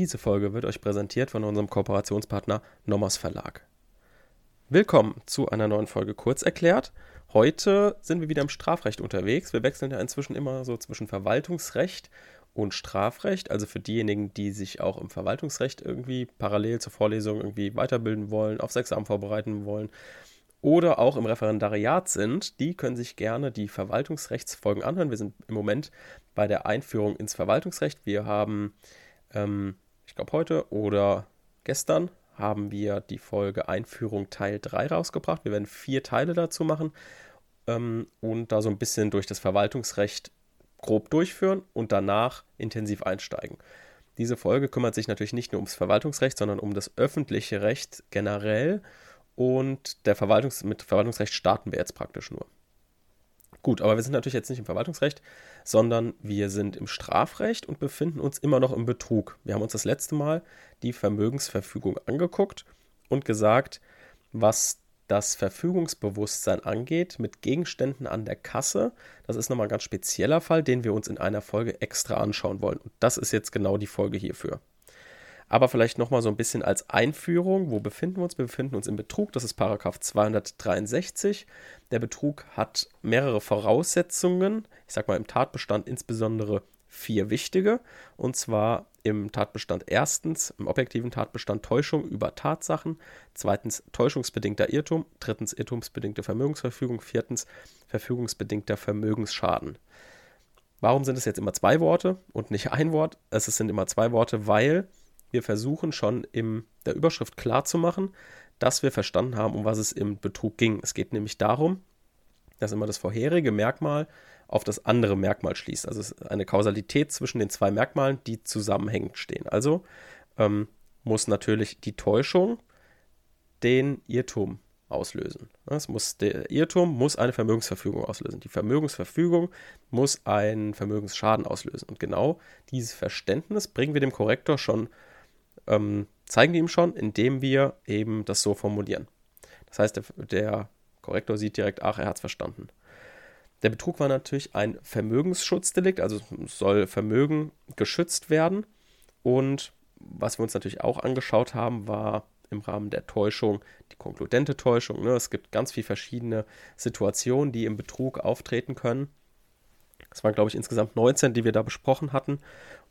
Diese Folge wird euch präsentiert von unserem Kooperationspartner Nommers Verlag. Willkommen zu einer neuen Folge Kurz erklärt. Heute sind wir wieder im Strafrecht unterwegs. Wir wechseln ja inzwischen immer so zwischen Verwaltungsrecht und Strafrecht. Also für diejenigen, die sich auch im Verwaltungsrecht irgendwie parallel zur Vorlesung irgendwie weiterbilden wollen, aufs Examen vorbereiten wollen oder auch im Referendariat sind, die können sich gerne die Verwaltungsrechtsfolgen anhören. Wir sind im Moment bei der Einführung ins Verwaltungsrecht. Wir haben, ähm, ich glaube heute oder gestern, haben wir die Folge Einführung Teil 3 rausgebracht. Wir werden vier Teile dazu machen ähm, und da so ein bisschen durch das Verwaltungsrecht grob durchführen und danach intensiv einsteigen. Diese Folge kümmert sich natürlich nicht nur ums Verwaltungsrecht, sondern um das öffentliche Recht generell und der Verwaltungs mit Verwaltungsrecht starten wir jetzt praktisch nur. Gut, aber wir sind natürlich jetzt nicht im Verwaltungsrecht, sondern wir sind im Strafrecht und befinden uns immer noch im Betrug. Wir haben uns das letzte Mal die Vermögensverfügung angeguckt und gesagt, was das Verfügungsbewusstsein angeht mit Gegenständen an der Kasse. Das ist nochmal ein ganz spezieller Fall, den wir uns in einer Folge extra anschauen wollen. Und das ist jetzt genau die Folge hierfür. Aber vielleicht nochmal so ein bisschen als Einführung. Wo befinden wir uns? Wir befinden uns im Betrug. Das ist Paragraph 263. Der Betrug hat mehrere Voraussetzungen. Ich sage mal im Tatbestand insbesondere vier wichtige. Und zwar im Tatbestand erstens, im objektiven Tatbestand Täuschung über Tatsachen. Zweitens täuschungsbedingter Irrtum. Drittens irrtumsbedingte Vermögensverfügung. Viertens verfügungsbedingter Vermögensschaden. Warum sind es jetzt immer zwei Worte und nicht ein Wort? Es sind immer zwei Worte, weil wir versuchen schon in der Überschrift klarzumachen, dass wir verstanden haben, um was es im Betrug ging. Es geht nämlich darum, dass immer das vorherige Merkmal auf das andere Merkmal schließt. Also es ist eine Kausalität zwischen den zwei Merkmalen, die zusammenhängend stehen. Also ähm, muss natürlich die Täuschung den Irrtum auslösen. Es muss, der Irrtum muss eine Vermögensverfügung auslösen. Die Vermögensverfügung muss einen Vermögensschaden auslösen. Und genau dieses Verständnis bringen wir dem Korrektor schon ähm, zeigen wir ihm schon, indem wir eben das so formulieren. Das heißt, der, der Korrektor sieht direkt, ach, er hat es verstanden. Der Betrug war natürlich ein Vermögensschutzdelikt, also soll Vermögen geschützt werden. Und was wir uns natürlich auch angeschaut haben, war im Rahmen der Täuschung die konkludente Täuschung. Ne? Es gibt ganz viele verschiedene Situationen, die im Betrug auftreten können. Es waren, glaube ich, insgesamt 19, die wir da besprochen hatten.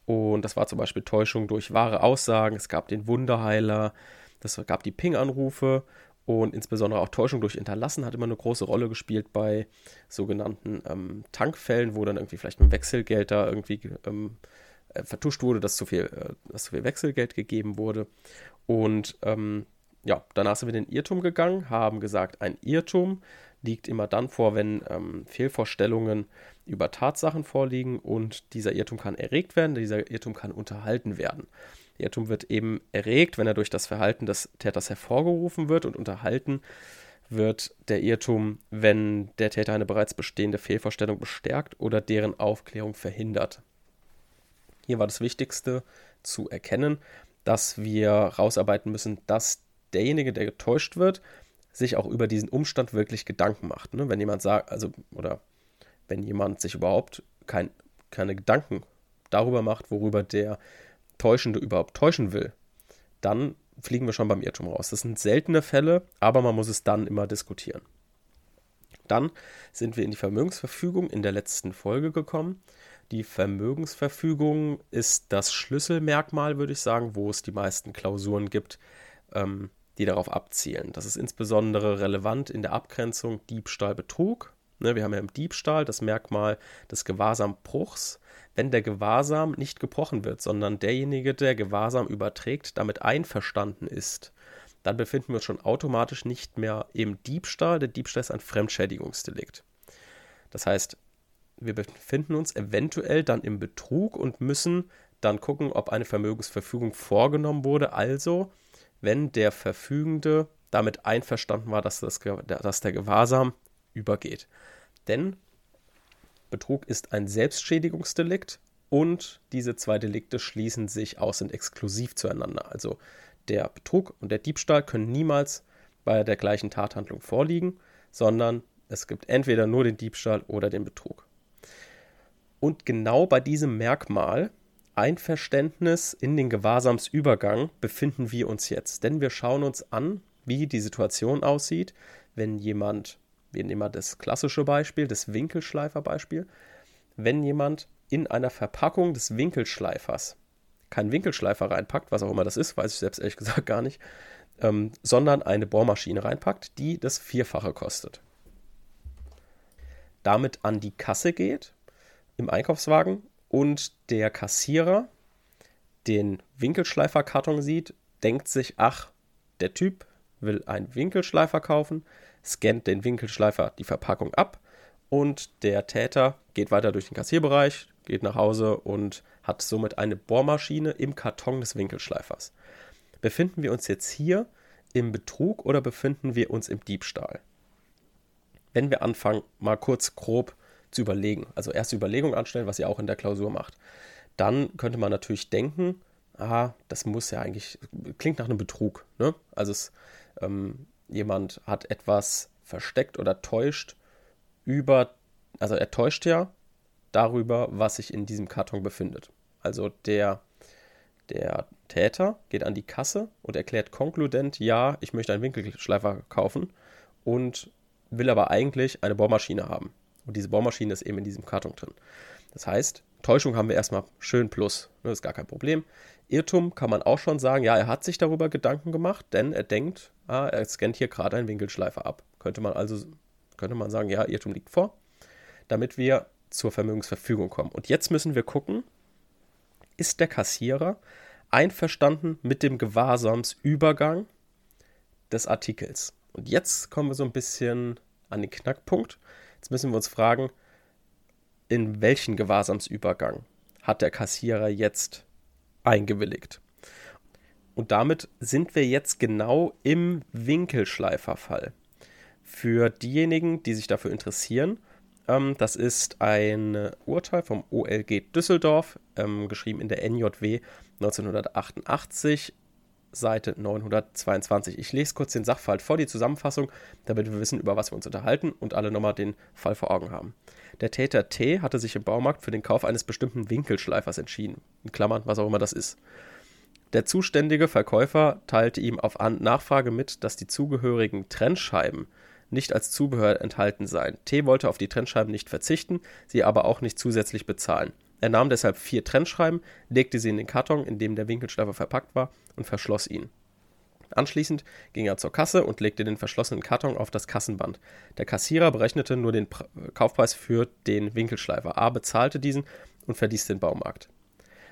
Und das war zum Beispiel Täuschung durch wahre Aussagen. Es gab den Wunderheiler, es gab die Ping-Anrufe und insbesondere auch Täuschung durch Hinterlassen hat immer eine große Rolle gespielt bei sogenannten ähm, Tankfällen, wo dann irgendwie vielleicht mit Wechselgeld da irgendwie ähm, äh, vertuscht wurde, dass zu, viel, äh, dass zu viel Wechselgeld gegeben wurde. Und ähm, ja, danach sind wir in den Irrtum gegangen, haben gesagt, ein Irrtum liegt immer dann vor, wenn ähm, Fehlvorstellungen über Tatsachen vorliegen und dieser Irrtum kann erregt werden, dieser Irrtum kann unterhalten werden. Der Irrtum wird eben erregt, wenn er durch das Verhalten des Täters hervorgerufen wird und unterhalten wird der Irrtum, wenn der Täter eine bereits bestehende Fehlvorstellung bestärkt oder deren Aufklärung verhindert. Hier war das Wichtigste zu erkennen, dass wir rausarbeiten müssen, dass derjenige, der getäuscht wird, sich auch über diesen Umstand wirklich Gedanken macht. Ne? Wenn jemand sagt, also, oder wenn jemand sich überhaupt kein, keine Gedanken darüber macht, worüber der Täuschende überhaupt täuschen will, dann fliegen wir schon beim Irrtum raus. Das sind seltene Fälle, aber man muss es dann immer diskutieren. Dann sind wir in die Vermögensverfügung in der letzten Folge gekommen. Die Vermögensverfügung ist das Schlüsselmerkmal, würde ich sagen, wo es die meisten Klausuren gibt, ähm, die darauf abzielen. Das ist insbesondere relevant in der Abgrenzung Diebstahl-Betrug. Ne, wir haben ja im Diebstahl das Merkmal des Gewahrsambruchs. Wenn der Gewahrsam nicht gebrochen wird, sondern derjenige, der Gewahrsam überträgt, damit einverstanden ist, dann befinden wir uns schon automatisch nicht mehr im Diebstahl. Der Diebstahl ist ein Fremdschädigungsdelikt. Das heißt, wir befinden uns eventuell dann im Betrug und müssen dann gucken, ob eine Vermögensverfügung vorgenommen wurde. Also wenn der Verfügende damit einverstanden war, dass, das, dass der Gewahrsam übergeht. Denn Betrug ist ein Selbstschädigungsdelikt und diese zwei Delikte schließen sich aus, sind exklusiv zueinander. Also der Betrug und der Diebstahl können niemals bei der gleichen Tathandlung vorliegen, sondern es gibt entweder nur den Diebstahl oder den Betrug. Und genau bei diesem Merkmal Einverständnis in den Gewahrsamsübergang befinden wir uns jetzt. Denn wir schauen uns an, wie die Situation aussieht, wenn jemand, wir nehmen mal das klassische Beispiel, das Winkelschleiferbeispiel, wenn jemand in einer Verpackung des Winkelschleifers keinen Winkelschleifer reinpackt, was auch immer das ist, weiß ich selbst ehrlich gesagt gar nicht, ähm, sondern eine Bohrmaschine reinpackt, die das Vierfache kostet. Damit an die Kasse geht im Einkaufswagen und der Kassierer den Winkelschleiferkarton sieht, denkt sich, ach, der Typ will einen Winkelschleifer kaufen, scannt den Winkelschleifer die Verpackung ab und der Täter geht weiter durch den Kassierbereich, geht nach Hause und hat somit eine Bohrmaschine im Karton des Winkelschleifers. Befinden wir uns jetzt hier im Betrug oder befinden wir uns im Diebstahl? Wenn wir anfangen, mal kurz grob zu überlegen, also erste Überlegung anstellen, was ihr auch in der Klausur macht, dann könnte man natürlich denken, ah, das muss ja eigentlich, klingt nach einem Betrug. Ne? Also es, ähm, jemand hat etwas versteckt oder täuscht über, also er täuscht ja darüber, was sich in diesem Karton befindet. Also der, der Täter geht an die Kasse und erklärt konkludent, ja, ich möchte einen Winkelschleifer kaufen und will aber eigentlich eine Bohrmaschine haben. Und diese Bohrmaschine ist eben in diesem Karton drin. Das heißt, Täuschung haben wir erstmal schön plus. Das ist gar kein Problem. Irrtum kann man auch schon sagen, ja, er hat sich darüber Gedanken gemacht, denn er denkt, ah, er scannt hier gerade einen Winkelschleifer ab. Könnte man also, könnte man sagen, ja, Irrtum liegt vor, damit wir zur Vermögensverfügung kommen. Und jetzt müssen wir gucken, ist der Kassierer einverstanden mit dem Gewahrsamsübergang des Artikels. Und jetzt kommen wir so ein bisschen an den Knackpunkt. Jetzt müssen wir uns fragen, in welchen Gewahrsamsübergang hat der Kassierer jetzt eingewilligt? Und damit sind wir jetzt genau im Winkelschleiferfall. Für diejenigen, die sich dafür interessieren, ähm, das ist ein Urteil vom OLG Düsseldorf, ähm, geschrieben in der NJW 1988, Seite 922. Ich lese kurz den Sachverhalt vor, die Zusammenfassung, damit wir wissen, über was wir uns unterhalten und alle nochmal den Fall vor Augen haben. Der Täter T hatte sich im Baumarkt für den Kauf eines bestimmten Winkelschleifers entschieden. In Klammern, was auch immer das ist. Der zuständige Verkäufer teilte ihm auf Nachfrage mit, dass die zugehörigen Trennscheiben nicht als Zubehör enthalten seien. T wollte auf die Trennscheiben nicht verzichten, sie aber auch nicht zusätzlich bezahlen. Er nahm deshalb vier Trennschreiben, legte sie in den Karton, in dem der Winkelschleifer verpackt war, und verschloss ihn. Anschließend ging er zur Kasse und legte den verschlossenen Karton auf das Kassenband. Der Kassierer berechnete nur den Kaufpreis für den Winkelschleifer. A bezahlte diesen und verließ den Baumarkt.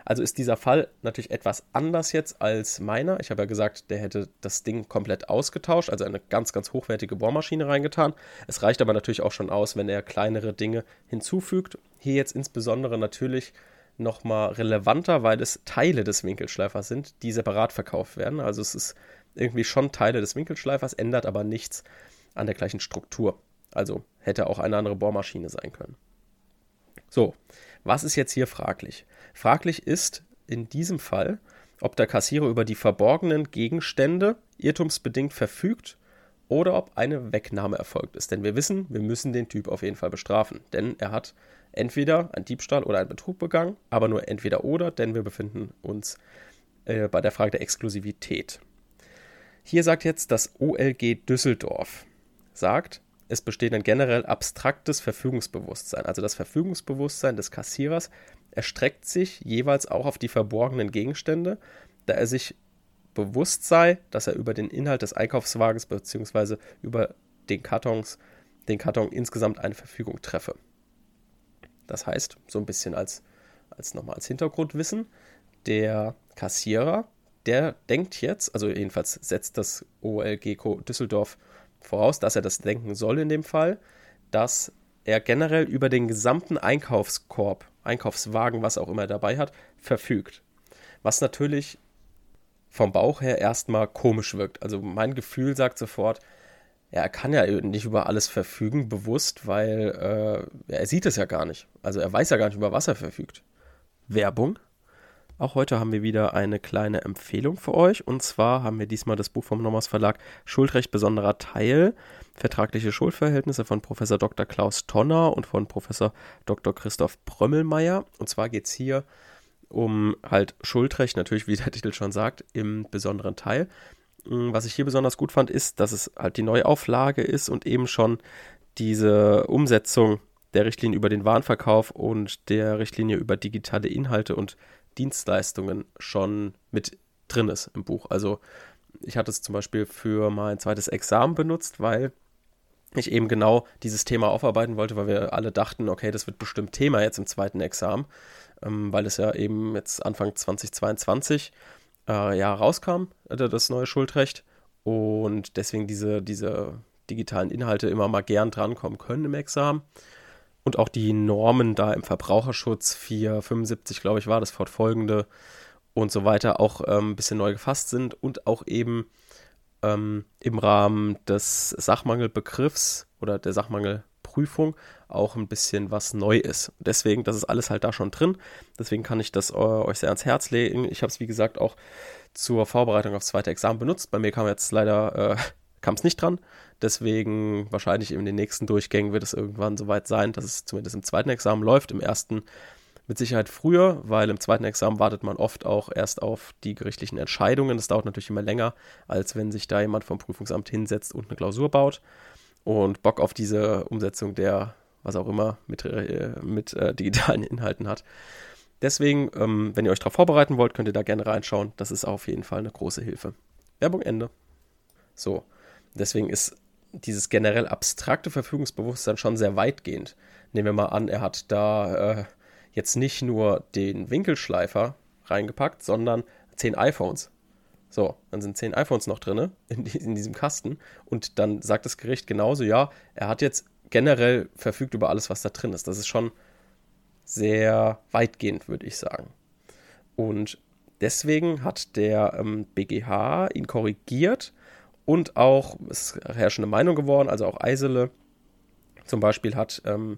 Also ist dieser Fall natürlich etwas anders jetzt als meiner. Ich habe ja gesagt, der hätte das Ding komplett ausgetauscht, also eine ganz, ganz hochwertige Bohrmaschine reingetan. Es reicht aber natürlich auch schon aus, wenn er kleinere Dinge hinzufügt. Hier jetzt insbesondere natürlich nochmal relevanter, weil es Teile des Winkelschleifers sind, die separat verkauft werden. Also es ist irgendwie schon Teile des Winkelschleifers, ändert aber nichts an der gleichen Struktur. Also hätte auch eine andere Bohrmaschine sein können. So, was ist jetzt hier fraglich? Fraglich ist in diesem Fall, ob der Kassierer über die verborgenen Gegenstände irrtumsbedingt verfügt oder ob eine Wegnahme erfolgt ist. Denn wir wissen, wir müssen den Typ auf jeden Fall bestrafen. Denn er hat entweder einen Diebstahl oder einen Betrug begangen, aber nur entweder oder, denn wir befinden uns äh, bei der Frage der Exklusivität. Hier sagt jetzt das OLG Düsseldorf, sagt, es besteht ein generell abstraktes Verfügungsbewusstsein. Also das Verfügungsbewusstsein des Kassierers erstreckt sich jeweils auch auf die verborgenen Gegenstände, da er sich bewusst sei, dass er über den Inhalt des Einkaufswagens bzw. über den Kartons, den Karton insgesamt eine Verfügung treffe. Das heißt, so ein bisschen als, als nochmal als Hintergrundwissen, der Kassierer, der denkt jetzt, also jedenfalls setzt das OLG Düsseldorf voraus, dass er das denken soll in dem Fall, dass er generell über den gesamten Einkaufskorb, Einkaufswagen, was auch immer er dabei hat, verfügt. Was natürlich vom Bauch her erstmal komisch wirkt. Also mein Gefühl sagt sofort, ja, er kann ja nicht über alles verfügen, bewusst, weil äh, er sieht es ja gar nicht. Also er weiß ja gar nicht, über was er verfügt. Werbung. Auch heute haben wir wieder eine kleine Empfehlung für euch. Und zwar haben wir diesmal das Buch vom Nommers Verlag Schuldrecht besonderer Teil. Vertragliche Schuldverhältnisse von Professor Dr. Klaus Tonner und von Professor Dr. Christoph Prömmelmeier. Und zwar geht es hier um halt Schuldrecht, natürlich, wie der Titel schon sagt, im besonderen Teil. Mm, was ich hier besonders gut fand, ist, dass es halt die Neuauflage ist und eben schon diese Umsetzung der Richtlinie über den Warenverkauf und der Richtlinie über digitale Inhalte und Dienstleistungen schon mit drin ist im Buch. Also ich hatte es zum Beispiel für mein zweites Examen benutzt, weil ich eben genau dieses Thema aufarbeiten wollte, weil wir alle dachten, okay, das wird bestimmt Thema jetzt im zweiten Examen, ähm, weil es ja eben jetzt Anfang 2022 äh, ja rauskam, äh, das neue Schuldrecht und deswegen diese, diese digitalen Inhalte immer mal gern drankommen können im Examen. Und auch die Normen da im Verbraucherschutz 475, glaube ich, war das fortfolgende und so weiter auch ähm, ein bisschen neu gefasst sind und auch eben ähm, im Rahmen des Sachmangelbegriffs oder der Sachmangelprüfung auch ein bisschen was neu ist. Deswegen, das ist alles halt da schon drin. Deswegen kann ich das äh, euch sehr ans Herz legen. Ich habe es, wie gesagt, auch zur Vorbereitung aufs zweite Examen benutzt. Bei mir kam jetzt leider äh, kam es nicht dran. Deswegen wahrscheinlich in den nächsten Durchgängen wird es irgendwann soweit sein, dass es zumindest im zweiten Examen läuft. Im ersten mit Sicherheit früher, weil im zweiten Examen wartet man oft auch erst auf die gerichtlichen Entscheidungen. Das dauert natürlich immer länger, als wenn sich da jemand vom Prüfungsamt hinsetzt und eine Klausur baut und Bock auf diese Umsetzung der, was auch immer, mit, äh, mit äh, digitalen Inhalten hat. Deswegen, ähm, wenn ihr euch darauf vorbereiten wollt, könnt ihr da gerne reinschauen. Das ist auf jeden Fall eine große Hilfe. Werbung Ende. So, deswegen ist dieses generell abstrakte Verfügungsbewusstsein schon sehr weitgehend. Nehmen wir mal an, er hat da äh, jetzt nicht nur den Winkelschleifer reingepackt, sondern zehn iPhones. So, dann sind zehn iPhones noch drin in, in, diesem Kasten und dann sagt das Gericht genauso, ja, er hat jetzt generell verfügt über alles, was da drin ist. Das ist schon sehr weitgehend, würde ich sagen. Und deswegen hat der ähm, BGH ihn korrigiert und auch, es ist herrschende Meinung geworden, also auch Eisele zum Beispiel hat, ähm,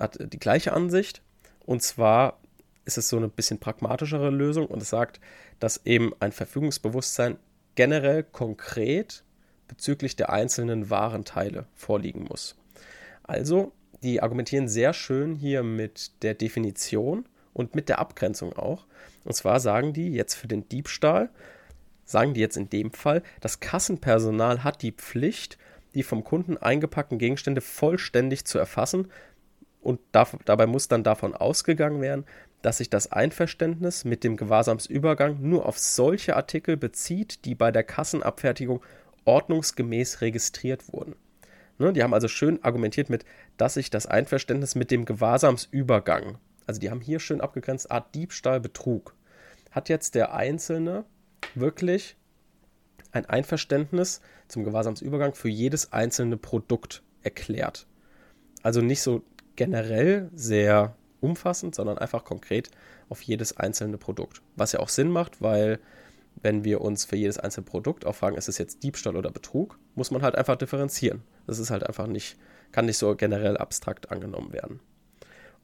hat die gleiche Ansicht und zwar ist es so eine bisschen pragmatischere Lösung und es sagt, dass eben ein Verfügungsbewusstsein generell konkret bezüglich der einzelnen Warenteile vorliegen muss. Also, die argumentieren sehr schön hier mit der Definition und mit der Abgrenzung auch. Und zwar sagen die jetzt für den Diebstahl, sagen die jetzt in dem Fall, das Kassenpersonal hat die Pflicht, die vom Kunden eingepackten Gegenstände vollständig zu erfassen und darf, dabei muss dann davon ausgegangen werden, dass sich das Einverständnis mit dem Gewahrsamsübergang nur auf solche Artikel bezieht, die bei der Kassenabfertigung ordnungsgemäß registriert wurden. Ne, die haben also schön argumentiert mit, dass sich das Einverständnis mit dem Gewahrsamsübergang, also die haben hier schön abgegrenzt, Art Diebstahl, Betrug. Hat jetzt der Einzelne wirklich ein Einverständnis zum Gewahrsamsübergang für jedes einzelne Produkt erklärt. Also nicht so generell sehr umfassend, sondern einfach konkret auf jedes einzelne Produkt. Was ja auch Sinn macht, weil wenn wir uns für jedes einzelne Produkt auch fragen, ist es jetzt Diebstahl oder Betrug, muss man halt einfach differenzieren. Das ist halt einfach nicht, kann nicht so generell abstrakt angenommen werden.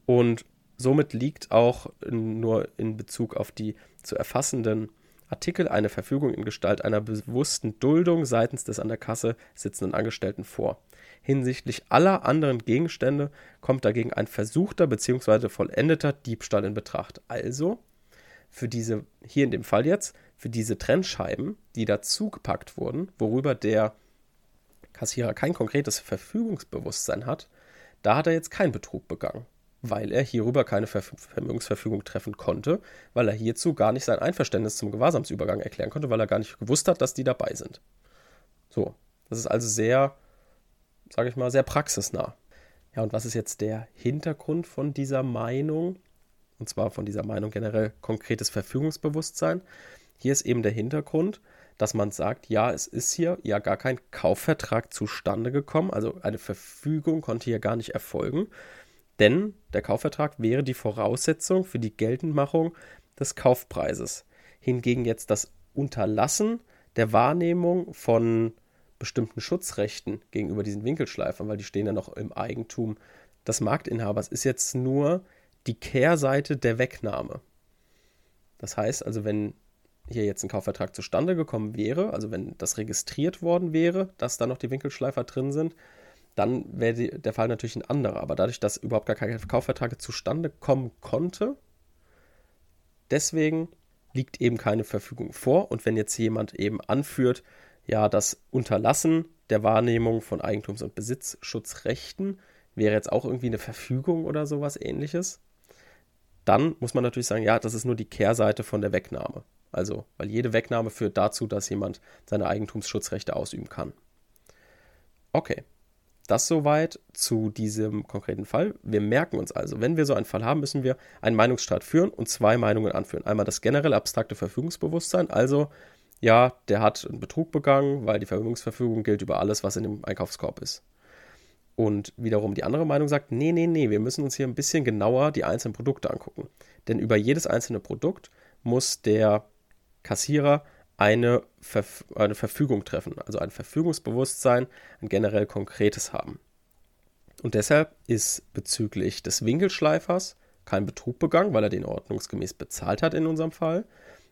Und somit liegt auch nur in Bezug auf die zu erfassenden Artikel eine Verfügung in Gestalt einer bewussten Duldung seitens des an der Kasse sitzenden Angestellten vor. Hinsichtlich aller anderen Gegenstände kommt dagegen ein versuchter bzw. vollendeter Diebstahl in Betracht. Also für diese, hier in dem Fall jetzt, für diese Trennscheiben, die dazugepackt wurden, worüber der Kassierer kein konkretes Verfügungsbewusstsein hat, da hat er jetzt keinen Betrug begangen weil er hierüber keine Ver Vermögensverfügung treffen konnte, weil er hierzu gar nicht sein Einverständnis zum Gewahrsamsübergang erklären konnte, weil er gar nicht gewusst hat, dass die dabei sind. So, das ist also sehr, sage ich mal, sehr praxisnah. Ja, und was ist jetzt der Hintergrund von dieser Meinung? Und zwar von dieser Meinung generell konkretes Verfügungsbewusstsein. Hier ist eben der Hintergrund, dass man sagt, ja, es ist hier ja gar kein Kaufvertrag zustande gekommen, also eine Verfügung konnte hier gar nicht erfolgen, denn der Kaufvertrag wäre die Voraussetzung für die Geltendmachung des Kaufpreises. Hingegen jetzt das Unterlassen der Wahrnehmung von bestimmten Schutzrechten gegenüber diesen Winkelschleifern, weil die stehen ja noch im Eigentum des Marktinhabers, ist jetzt nur die Kehrseite der Wegnahme. Das heißt also, wenn hier jetzt ein Kaufvertrag zustande gekommen wäre, also wenn das registriert worden wäre, dass da noch die Winkelschleifer drin sind, dann wäre der Fall natürlich ein anderer. Aber dadurch, dass überhaupt gar kein Kaufvertrag zustande kommen konnte, deswegen liegt eben keine Verfügung vor. Und wenn jetzt jemand eben anführt, ja, das Unterlassen der Wahrnehmung von Eigentums- und Besitzschutzrechten wäre jetzt auch irgendwie eine Verfügung oder sowas ähnliches, dann muss man natürlich sagen, ja, das ist nur die Kehrseite von der Wegnahme. Also, weil jede Wegnahme führt dazu, dass jemand seine Eigentumsschutzrechte ausüben kann. Okay, das soweit zu diesem konkreten Fall. Wir merken uns also, wenn wir so einen Fall haben, müssen wir einen Meinungsstreit führen und zwei Meinungen anführen. Einmal das generelle abstrakte Verfügungsbewusstsein, also ja, der hat einen Betrug begangen, weil die Vermögensverfügung gilt über alles, was in dem Einkaufskorb ist. Und wiederum die andere Meinung sagt, nee, nee, nee, wir müssen uns hier ein bisschen genauer die einzelnen Produkte angucken. Denn über jedes einzelne Produkt muss der Kassierer eine, Verf eine Verfügung treffen, also ein Verfügungsbewusstsein, ein generell konkretes haben. Und deshalb ist bezüglich des Winkelschleifers kein Betrug begangen, weil er den ordnungsgemäß bezahlt hat in unserem Fall.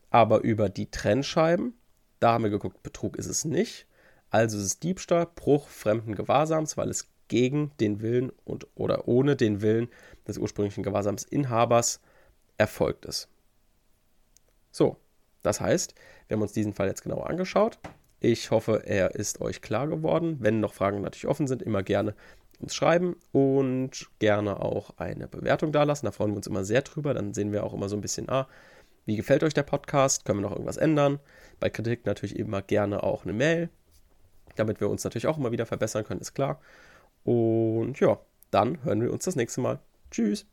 Aber über die Trennscheiben, da haben wir geguckt, Betrug ist es nicht. Also ist es Diebstahl, Bruch fremden Gewahrsams, weil es gegen den Willen und oder ohne den Willen des ursprünglichen Gewahrsamsinhabers erfolgt ist. So, das heißt, wir haben uns diesen Fall jetzt genauer angeschaut. Ich hoffe, er ist euch klar geworden. Wenn noch Fragen natürlich offen sind, immer gerne uns schreiben und gerne auch eine Bewertung dalassen. Da freuen wir uns immer sehr drüber. Dann sehen wir auch immer so ein bisschen, ah, wie gefällt euch der Podcast? Können wir noch irgendwas ändern? Bei Kritik natürlich immer gerne auch eine Mail, damit wir uns natürlich auch immer wieder verbessern können, ist klar. Und ja, dann hören wir uns das nächste Mal. Tschüss.